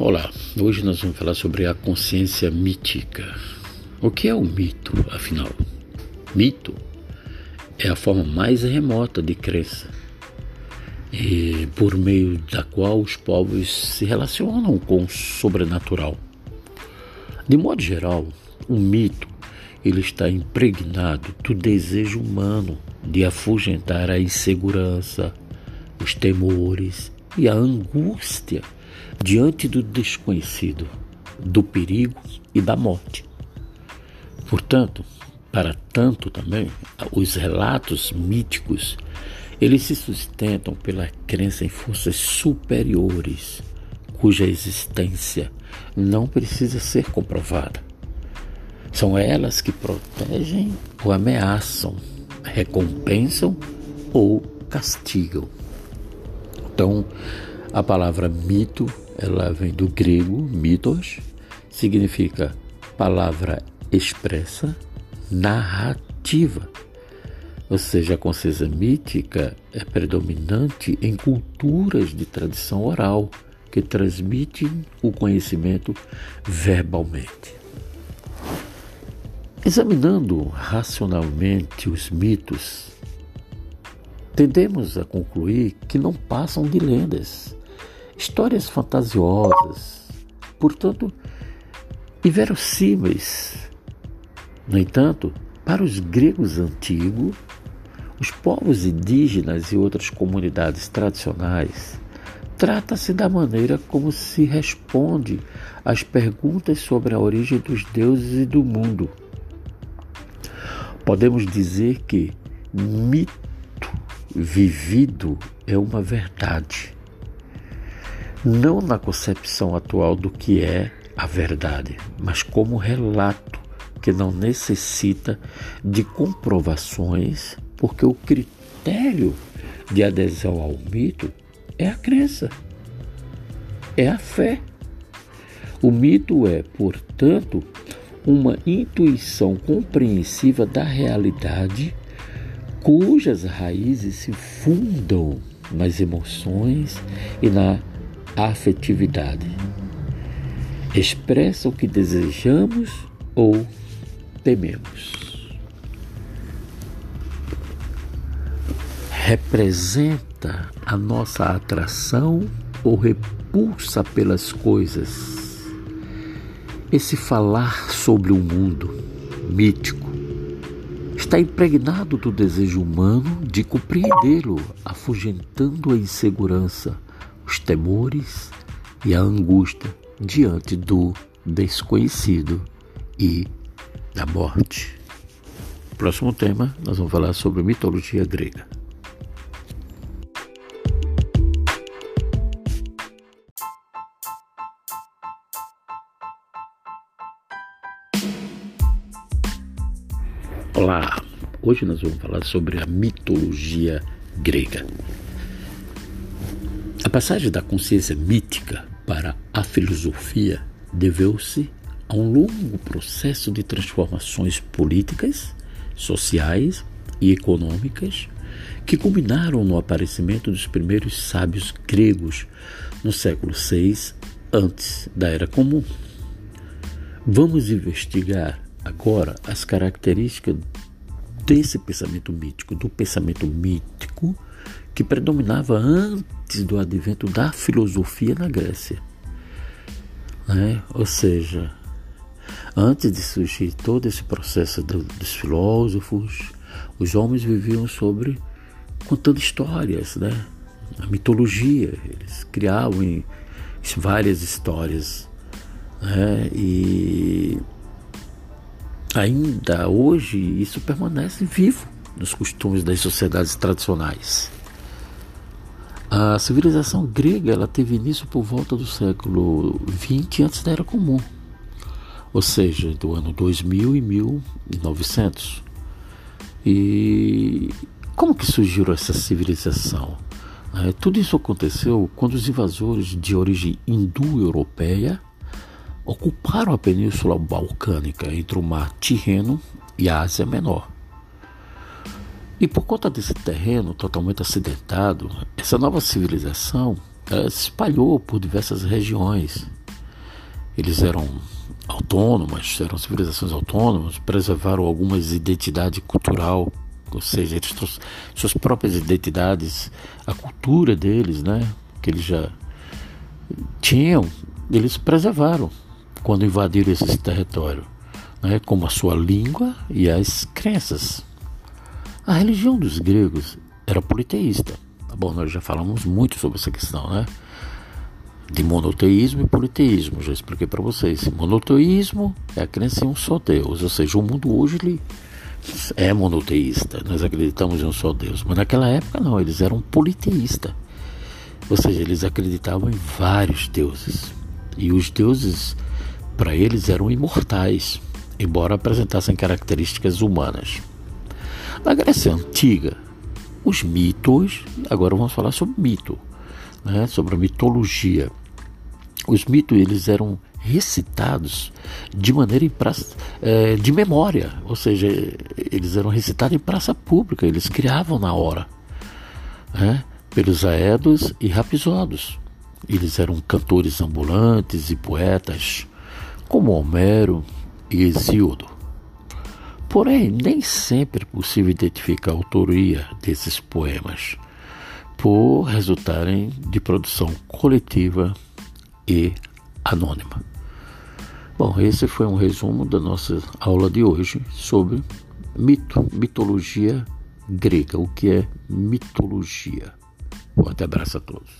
Olá, hoje nós vamos falar sobre a consciência mítica. O que é o mito, afinal? Mito é a forma mais remota de crença, por meio da qual os povos se relacionam com o sobrenatural. De modo geral, o mito ele está impregnado do desejo humano de afugentar a insegurança, os temores e a angústia diante do desconhecido, do perigo e da morte. Portanto, para tanto também, os relatos míticos, eles se sustentam pela crença em forças superiores, cuja existência não precisa ser comprovada. São elas que protegem ou ameaçam, recompensam ou castigam. Então, a palavra mito ela vem do grego mitos, significa palavra expressa, narrativa. Ou seja, a consciência mítica é predominante em culturas de tradição oral que transmitem o conhecimento verbalmente. Examinando racionalmente os mitos, tendemos a concluir que não passam de lendas, histórias fantasiosas, portanto, inverossímeis. No entanto, para os gregos antigos, os povos indígenas e outras comunidades tradicionais, trata-se da maneira como se responde às perguntas sobre a origem dos deuses e do mundo. Podemos dizer que mito vivido é uma verdade não na concepção atual do que é a verdade, mas como relato que não necessita de comprovações, porque o critério de adesão ao mito é a crença, é a fé. O mito é, portanto, uma intuição compreensiva da realidade cujas raízes se fundam nas emoções e na afetividade. Expressa o que desejamos ou tememos. Representa a nossa atração ou repulsa pelas coisas. Esse falar sobre o mundo mítico está impregnado do desejo humano de compreendê-lo, afugentando a insegurança, temores e a angústia diante do desconhecido e da morte. Próximo tema, nós vamos falar sobre mitologia grega. Olá, hoje nós vamos falar sobre a mitologia grega passagem da consciência mítica para a filosofia deveu-se a um longo processo de transformações políticas, sociais e econômicas que culminaram no aparecimento dos primeiros sábios gregos no século VI antes da Era Comum. Vamos investigar agora as características desse pensamento mítico, do pensamento mítico que predominava antes do advento da filosofia na Grécia. Né? Ou seja, antes de surgir todo esse processo do, dos filósofos, os homens viviam sobre contando histórias, né? A mitologia, eles criavam várias histórias, né? E ainda hoje isso permanece vivo nos costumes das sociedades tradicionais. A civilização grega ela teve início por volta do século XX antes da Era Comum, ou seja, do ano 2000 e 1900. E como que surgiu essa civilização? É, tudo isso aconteceu quando os invasores de origem hindu-europeia ocuparam a península balcânica entre o mar Tirreno e a Ásia Menor. E por conta desse terreno totalmente acidentado, essa nova civilização se espalhou por diversas regiões eles eram autônomas, eram civilizações autônomas, preservaram algumas identidade cultural, ou seja, eles suas próprias identidades, a cultura deles, né, que eles já tinham, eles preservaram quando invadiram esse território, né, como a sua língua e as crenças. A religião dos gregos era politeísta. Tá bom, nós já falamos muito sobre essa questão, né? De monoteísmo e politeísmo, já expliquei para vocês. Monoteísmo é a crença em um só Deus, ou seja, o mundo hoje ele é monoteísta, nós acreditamos em um só Deus, mas naquela época não, eles eram politeístas, ou seja, eles acreditavam em vários deuses e os deuses para eles eram imortais, embora apresentassem características humanas. Na Grécia Antiga, os mitos, agora vamos falar sobre mito, né, sobre a mitologia. Os mitos eles eram recitados de maneira em praça, é, de memória, ou seja, eles eram recitados em praça pública, eles criavam na hora, né, pelos aedos e rapisodos. Eles eram cantores ambulantes e poetas, como Homero e Hesíodo. Porém, nem sempre é possível identificar a autoria desses poemas, por resultarem de produção coletiva e anônima. Bom, esse foi um resumo da nossa aula de hoje sobre mito, mitologia grega. O que é mitologia? Um abraço a todos.